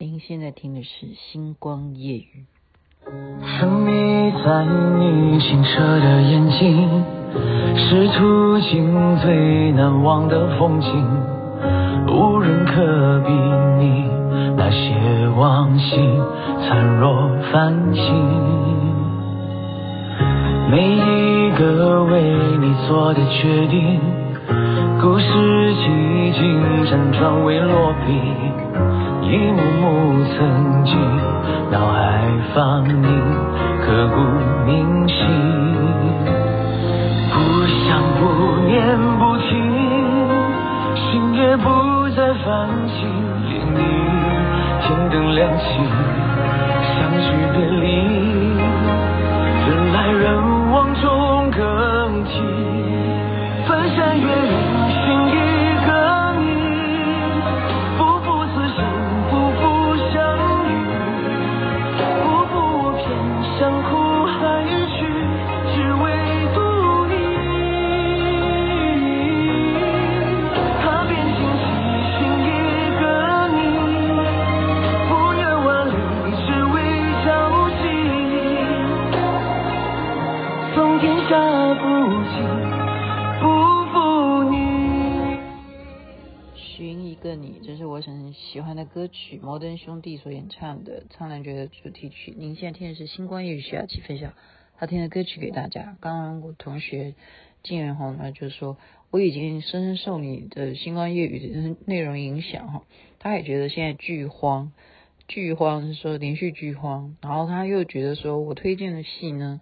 您现在听的是《星光夜语》。沉迷在你清澈的眼睛，是途经最难忘的风景，无人可比拟，那些往昔灿若繁星，每一个为你做的决定，故事几经辗转未落笔。一幕幕曾经，脑海放映，刻骨铭心。不想不念不听，心也不再泛起，连你天灯亮起，相聚别离，人来人往中更替，翻山越岭曲，摩登兄弟所演唱的《苍兰诀》的主题曲。您现在听的是星光夜雨徐雅琪分享他听的歌曲给大家。刚刚我同学金元红呢，就说我已经深深受你的星光夜雨的内容影响哈，他也觉得现在剧荒，剧荒是说连续剧荒，然后他又觉得说我推荐的戏呢，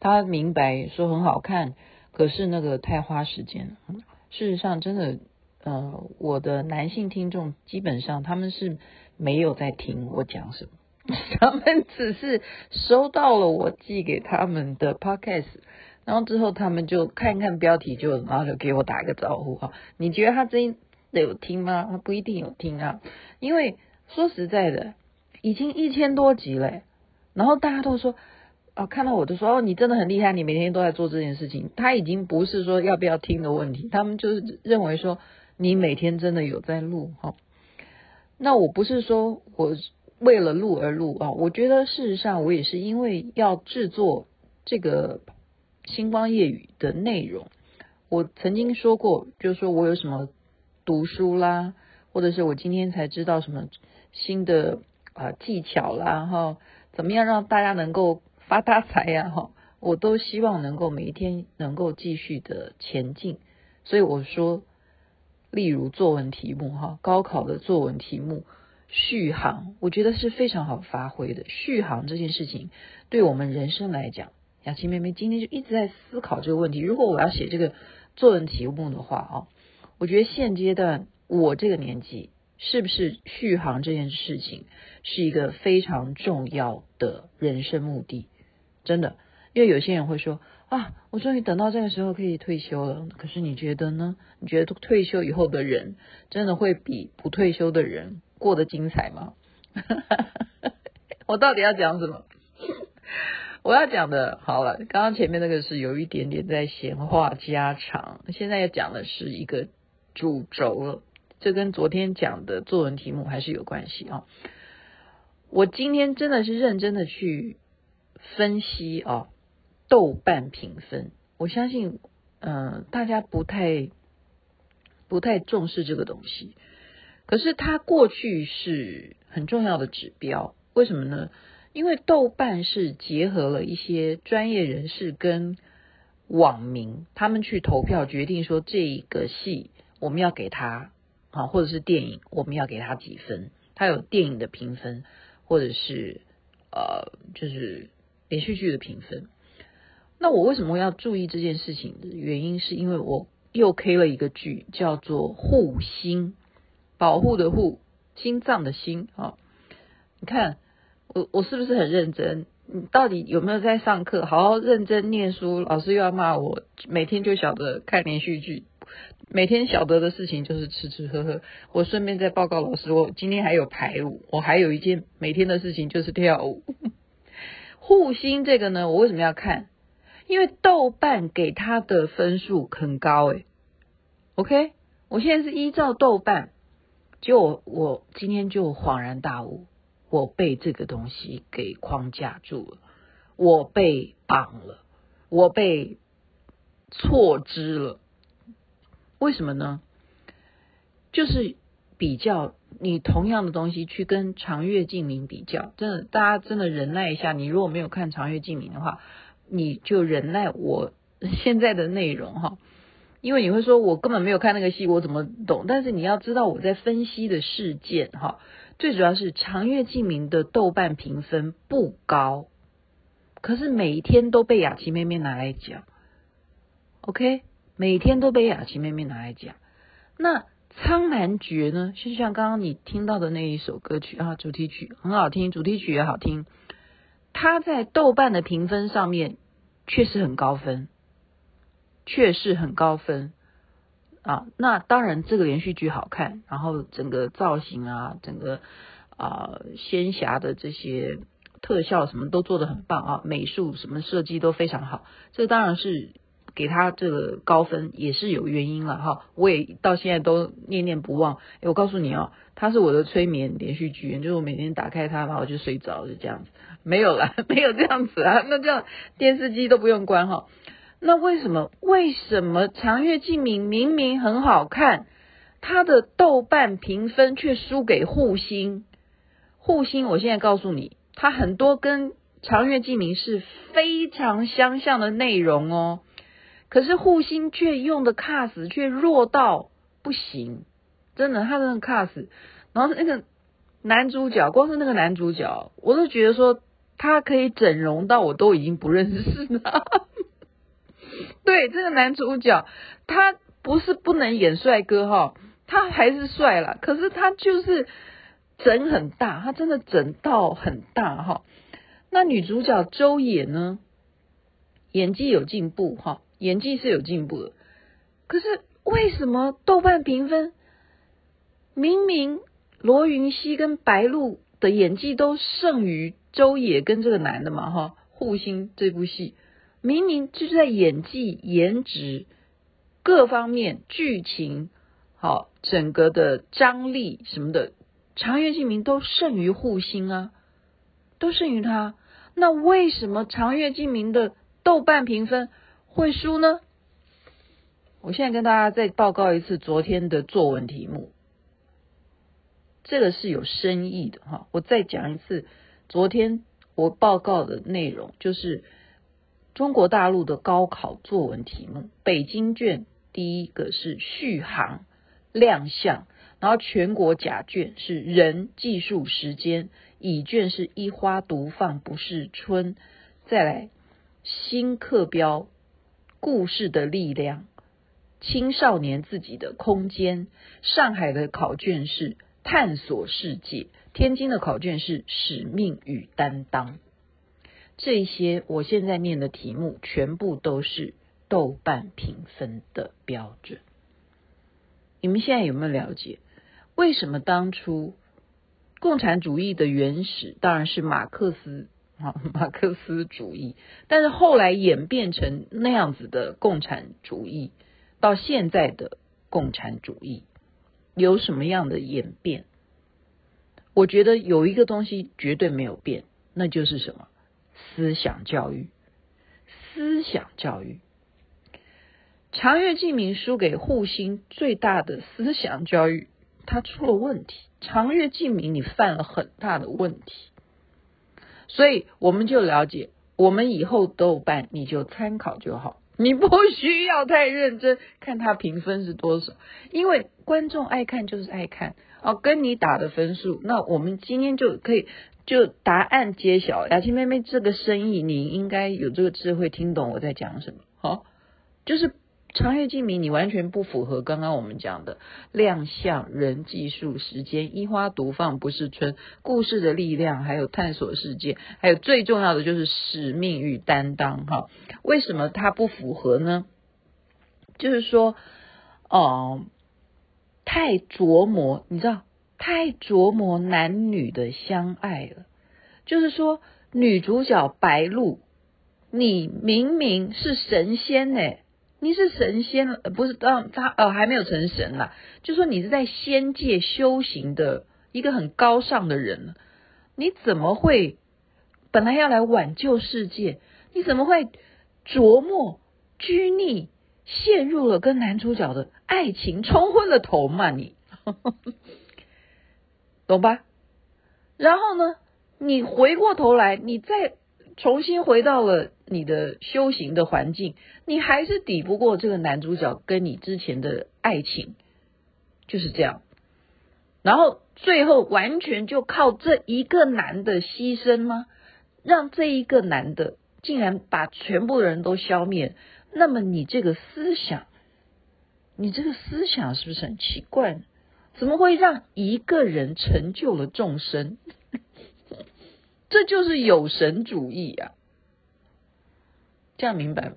他明白说很好看，可是那个太花时间了。事实上，真的。呃，我的男性听众基本上他们是没有在听我讲什么，他们只是收到了我寄给他们的 podcast，然后之后他们就看看标题就，然后就给我打个招呼哈。你觉得他真的有听吗？他不一定有听啊，因为说实在的，已经一千多集了，然后大家都说啊，看到我都说哦，你真的很厉害，你每天都在做这件事情。他已经不是说要不要听的问题，他们就是认为说。你每天真的有在录哈？那我不是说我为了录而录啊，我觉得事实上我也是因为要制作这个星光夜雨的内容。我曾经说过，就是说我有什么读书啦，或者是我今天才知道什么新的啊技巧啦哈，怎么样让大家能够发大财呀哈，我都希望能够每一天能够继续的前进。所以我说。例如作文题目哈，高考的作文题目续航，我觉得是非常好发挥的。续航这件事情，对我们人生来讲，雅琪妹妹今天就一直在思考这个问题。如果我要写这个作文题目的话啊，我觉得现阶段我这个年纪，是不是续航这件事情是一个非常重要的人生目的？真的，因为有些人会说。啊，我终于等到这个时候可以退休了。可是你觉得呢？你觉得退休以后的人真的会比不退休的人过得精彩吗？我到底要讲什么？我要讲的，好了，刚刚前面那个是有一点点在闲话家常，现在要讲的是一个主轴了。这跟昨天讲的作文题目还是有关系啊。我今天真的是认真的去分析啊。豆瓣评分，我相信，嗯、呃，大家不太不太重视这个东西，可是它过去是很重要的指标。为什么呢？因为豆瓣是结合了一些专业人士跟网民，他们去投票决定说，这一个戏我们要给他啊，或者是电影我们要给他几分？它有电影的评分，或者是呃，就是连续剧的评分。那我为什么要注意这件事情的原因，是因为我又 K 了一个剧，叫做《护心》，保护的护，心脏的心啊。你看我我是不是很认真？你到底有没有在上课？好好认真念书，老师又要骂我。每天就晓得看连续剧，每天晓得的事情就是吃吃喝喝。我顺便再报告老师，我今天还有排舞，我还有一件每天的事情就是跳舞。护心这个呢，我为什么要看？因为豆瓣给他的分数很高诶，OK，我现在是依照豆瓣，就我，我今天就恍然大悟，我被这个东西给框架住了，我被绑了，我被错知了。为什么呢？就是比较你同样的东西去跟长月烬明比较，真的，大家真的忍耐一下。你如果没有看长月烬明的话，你就忍耐我现在的内容哈。因为你会说，我根本没有看那个戏，我怎么懂？但是你要知道我在分析的事件哈，最主要是长月烬明的豆瓣评分不高，可是每一天都被雅琪妹妹拿来讲，OK，每天都被雅琪妹妹拿来讲。那《苍兰诀》呢？就像刚刚你听到的那一首歌曲啊，主题曲很好听，主题曲也好听，他在豆瓣的评分上面确实很高分。确实很高分啊！那当然，这个连续剧好看，然后整个造型啊，整个啊仙侠的这些特效什么都做得很棒啊，美术什么设计都非常好。这当然是给他这个高分也是有原因了哈。我也到现在都念念不忘。诶，我告诉你哦，它是我的催眠连续剧，就是我每天打开它，然后我就睡着，就这样子。没有了，没有这样子啊，那这样电视机都不用关哈。那为什么？为什么长月烬明明明很好看，他的豆瓣评分却输给护心？护心，我现在告诉你，他很多跟长月烬明是非常相像的内容哦。可是护心却用的 cast 却弱到不行，真的，他的 cast，然后那个男主角，光是那个男主角，我都觉得说他可以整容到我都已经不认识他。对，这个男主角，他不是不能演帅哥哈，他还是帅了，可是他就是整很大，他真的整到很大哈。那女主角周也呢，演技有进步哈，演技是有进步的，可是为什么豆瓣评分明明罗云熙跟白鹿的演技都胜于周也跟这个男的嘛哈，护心这部戏。明明就是在演技、颜值各方面、剧情，好，整个的张力什么的，长月烬明都胜于护心啊，都胜于他。那为什么长月烬明的豆瓣评分会输呢？我现在跟大家再报告一次昨天的作文题目，这个是有深意的哈。我再讲一次，昨天我报告的内容就是。中国大陆的高考作文题目，北京卷第一个是续航亮相，然后全国甲卷是人计数时间，乙卷是一花独放不是春，再来新课标故事的力量，青少年自己的空间，上海的考卷是探索世界，天津的考卷是使命与担当。这些我现在念的题目，全部都是豆瓣评分的标准。你们现在有没有了解，为什么当初共产主义的原始当然是马克思啊，马克思主义，但是后来演变成那样子的共产主义，到现在的共产主义有什么样的演变？我觉得有一个东西绝对没有变，那就是什么？思想教育，思想教育，长月烬明输给护心最大的思想教育，他出了问题。长月烬明，你犯了很大的问题，所以我们就了解，我们以后豆瓣你就参考就好，你不需要太认真看他评分是多少，因为观众爱看就是爱看哦，跟你打的分数，那我们今天就可以。就答案揭晓，雅琪妹妹这个生意，你应该有这个智慧听懂我在讲什么。好，就是长月烬明，你完全不符合刚刚我们讲的亮相、人技术、时间、一花独放不是春、故事的力量，还有探索世界，还有最重要的就是使命与担当。哈，为什么它不符合呢？就是说，哦、太琢磨，你知道。太琢磨男女的相爱了，就是说女主角白鹿，你明明是神仙呢，你是神仙了，不是当他呃还没有成神啦，就说你是在仙界修行的一个很高尚的人，你怎么会本来要来挽救世界，你怎么会琢磨拘泥，陷入了跟男主角的爱情冲昏了头嘛？你 懂吧？然后呢，你回过头来，你再重新回到了你的修行的环境，你还是抵不过这个男主角跟你之前的爱情，就是这样。然后最后完全就靠这一个男的牺牲吗？让这一个男的竟然把全部的人都消灭？那么你这个思想，你这个思想是不是很奇怪？怎么会让一个人成就了众生？这就是有神主义啊！这样明白吗？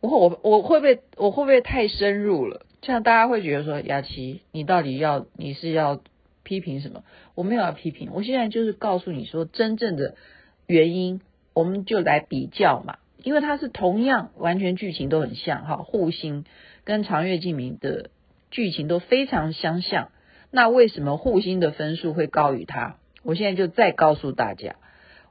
我我我会不会我会不会太深入了？这样大家会觉得说，雅琪，你到底要你是要批评什么？我没有要批评，我现在就是告诉你说真正的原因，我们就来比较嘛。因为它是同样完全剧情都很像哈，护心跟长月烬明的剧情都非常相像。那为什么护心的分数会高于他？我现在就再告诉大家，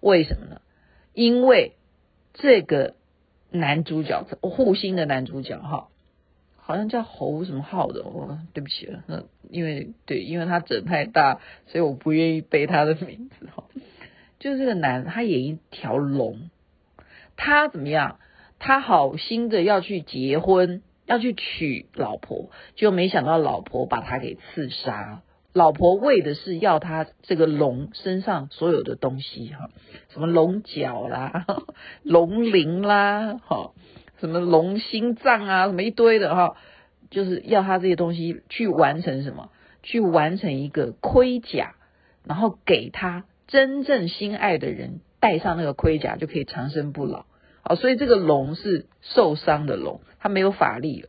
为什么呢？因为这个男主角，护心的男主角哈，好像叫侯什么浩的，我对不起了，那因为对，因为他整太大，所以我不愿意背他的名字哈。就是这个男，他演一条龙，他怎么样？他好心的要去结婚。要去娶老婆，就没想到老婆把他给刺杀。老婆为的是要他这个龙身上所有的东西哈，什么龙角啦、龙鳞啦、哈，什么龙心脏啊，什么一堆的哈，就是要他这些东西去完成什么？去完成一个盔甲，然后给他真正心爱的人戴上那个盔甲，就可以长生不老。好，所以这个龙是受伤的龙，他没有法力了，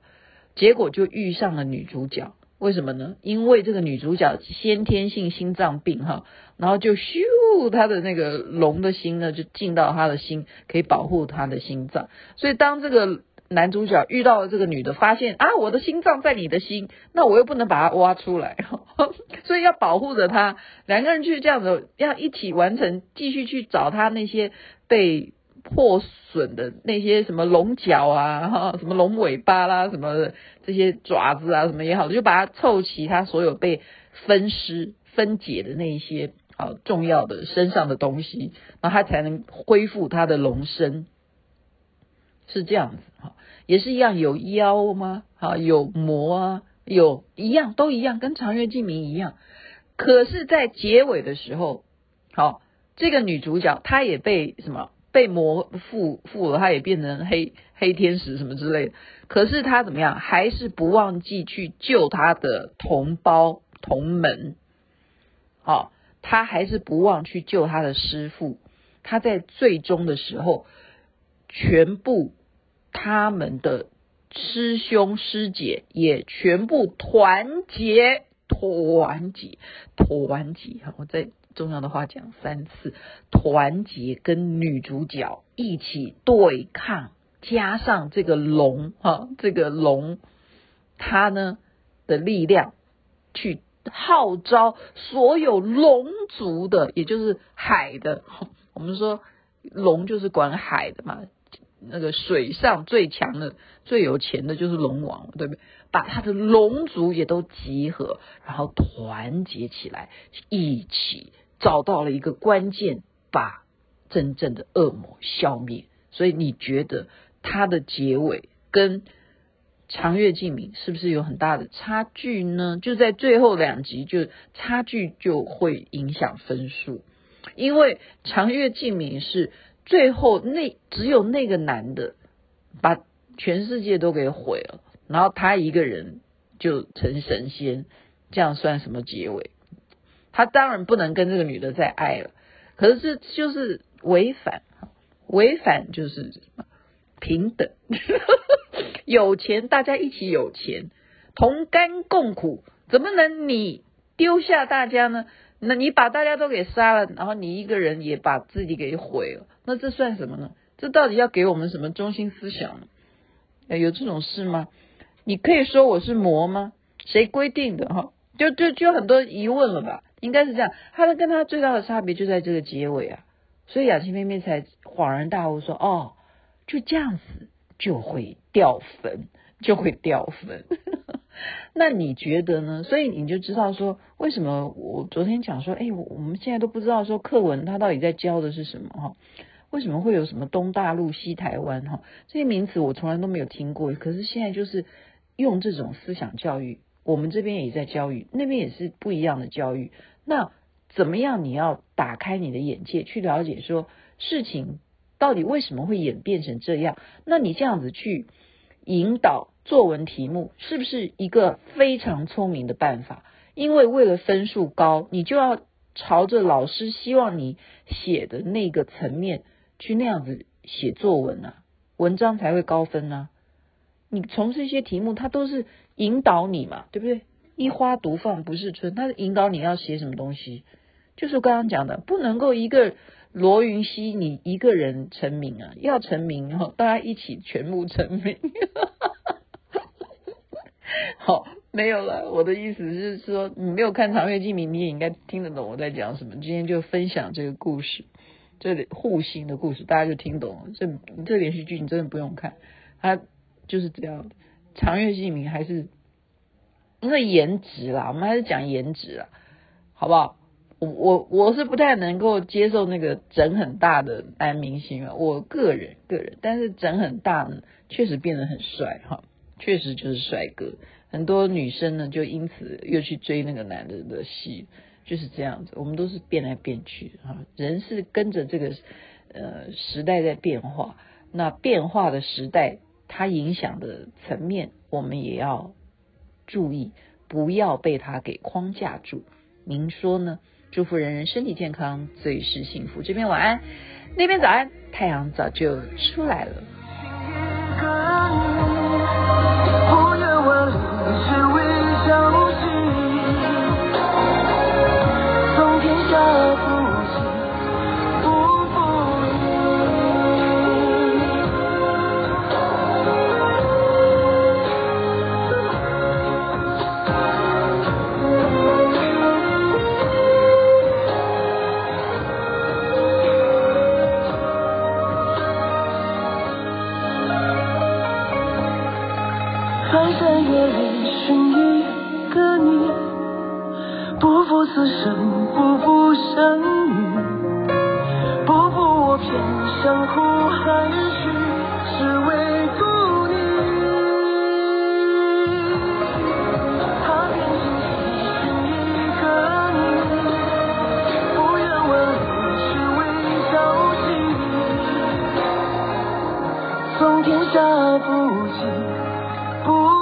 结果就遇上了女主角。为什么呢？因为这个女主角先天性心脏病哈，然后就咻，他的那个龙的心呢就进到他的心，可以保护他的心脏。所以当这个男主角遇到了这个女的，发现啊，我的心脏在你的心，那我又不能把它挖出来，所以要保护着他。两个人去这样子，要一起完成，继续去找他那些被。破损的那些什么龙角啊，哈，什么龙尾巴啦，什么的这些爪子啊，什么也好，就把它凑齐，它所有被分尸分解的那一些啊重要的身上的东西，然后它才能恢复它的龙身，是这样子哈，也是一样有妖吗？哈，有魔啊，有一样都一样，跟长月烬明一样，可是，在结尾的时候，好，这个女主角她也被什么？被魔附附了，他也变成黑黑天使什么之类的。可是他怎么样，还是不忘记去救他的同胞同门。好、哦，他还是不忘去救他的师父。他在最终的时候，全部他们的师兄师姐也全部团结，团结，团结。哈，我在。重要的话讲三次，团结跟女主角一起对抗，加上这个龙哈，这个龙它呢的力量，去号召所有龙族的，也就是海的。我们说龙就是管海的嘛，那个水上最强的、最有钱的就是龙王，对不对？把他的龙族也都集合，然后团结起来，一起。找到了一个关键，把真正的恶魔消灭。所以你觉得他的结尾跟长月烬明是不是有很大的差距呢？就在最后两集，就差距就会影响分数，因为长月烬明是最后那只有那个男的把全世界都给毁了，然后他一个人就成神仙，这样算什么结尾？他当然不能跟这个女的再爱了，可是这就是违反，违反就是什么平等，有钱大家一起有钱，同甘共苦，怎么能你丢下大家呢？那你把大家都给杀了，然后你一个人也把自己给毁了，那这算什么呢？这到底要给我们什么中心思想呢？有这种事吗？你可以说我是魔吗？谁规定的哈？就就就很多疑问了吧？应该是这样。他的跟他最大的差别就在这个结尾啊，所以雅琪妹妹才恍然大悟说：“哦，就这样子就会掉粉，就会掉粉。”那你觉得呢？所以你就知道说，为什么我昨天讲说，哎，我们现在都不知道说课文它到底在教的是什么哈？为什么会有什么东大陆、西台湾哈？这些名词我从来都没有听过，可是现在就是用这种思想教育。我们这边也在教育，那边也是不一样的教育。那怎么样？你要打开你的眼界，去了解说事情到底为什么会演变成这样？那你这样子去引导作文题目，是不是一个非常聪明的办法？因为为了分数高，你就要朝着老师希望你写的那个层面去那样子写作文啊，文章才会高分啊。你从这些题目，它都是。引导你嘛，对不对？一花独放不是春，他是引导你要写什么东西，就是我刚刚讲的，不能够一个罗云熙你一个人成名啊，要成名然后大家一起全部成名。好，没有了。我的意思是说，你没有看《长月烬明》，你也应该听得懂我在讲什么。今天就分享这个故事，这里护心的故事，大家就听懂了。这这连续剧你真的不用看，它就是这样的。长月烬明还是因为颜值啦，我们还是讲颜值啦，好不好？我我我是不太能够接受那个整很大的男明星啊，我个人个人，但是整很大呢，确实变得很帅哈，确实就是帅哥，很多女生呢就因此又去追那个男的的戏，就是这样子。我们都是变来变去哈，人是跟着这个呃时代在变化，那变化的时代。它影响的层面，我们也要注意，不要被它给框架住。您说呢？祝福人人身体健康，最是幸福。这边晚安，那边早安，太阳早就出来了。大不敬不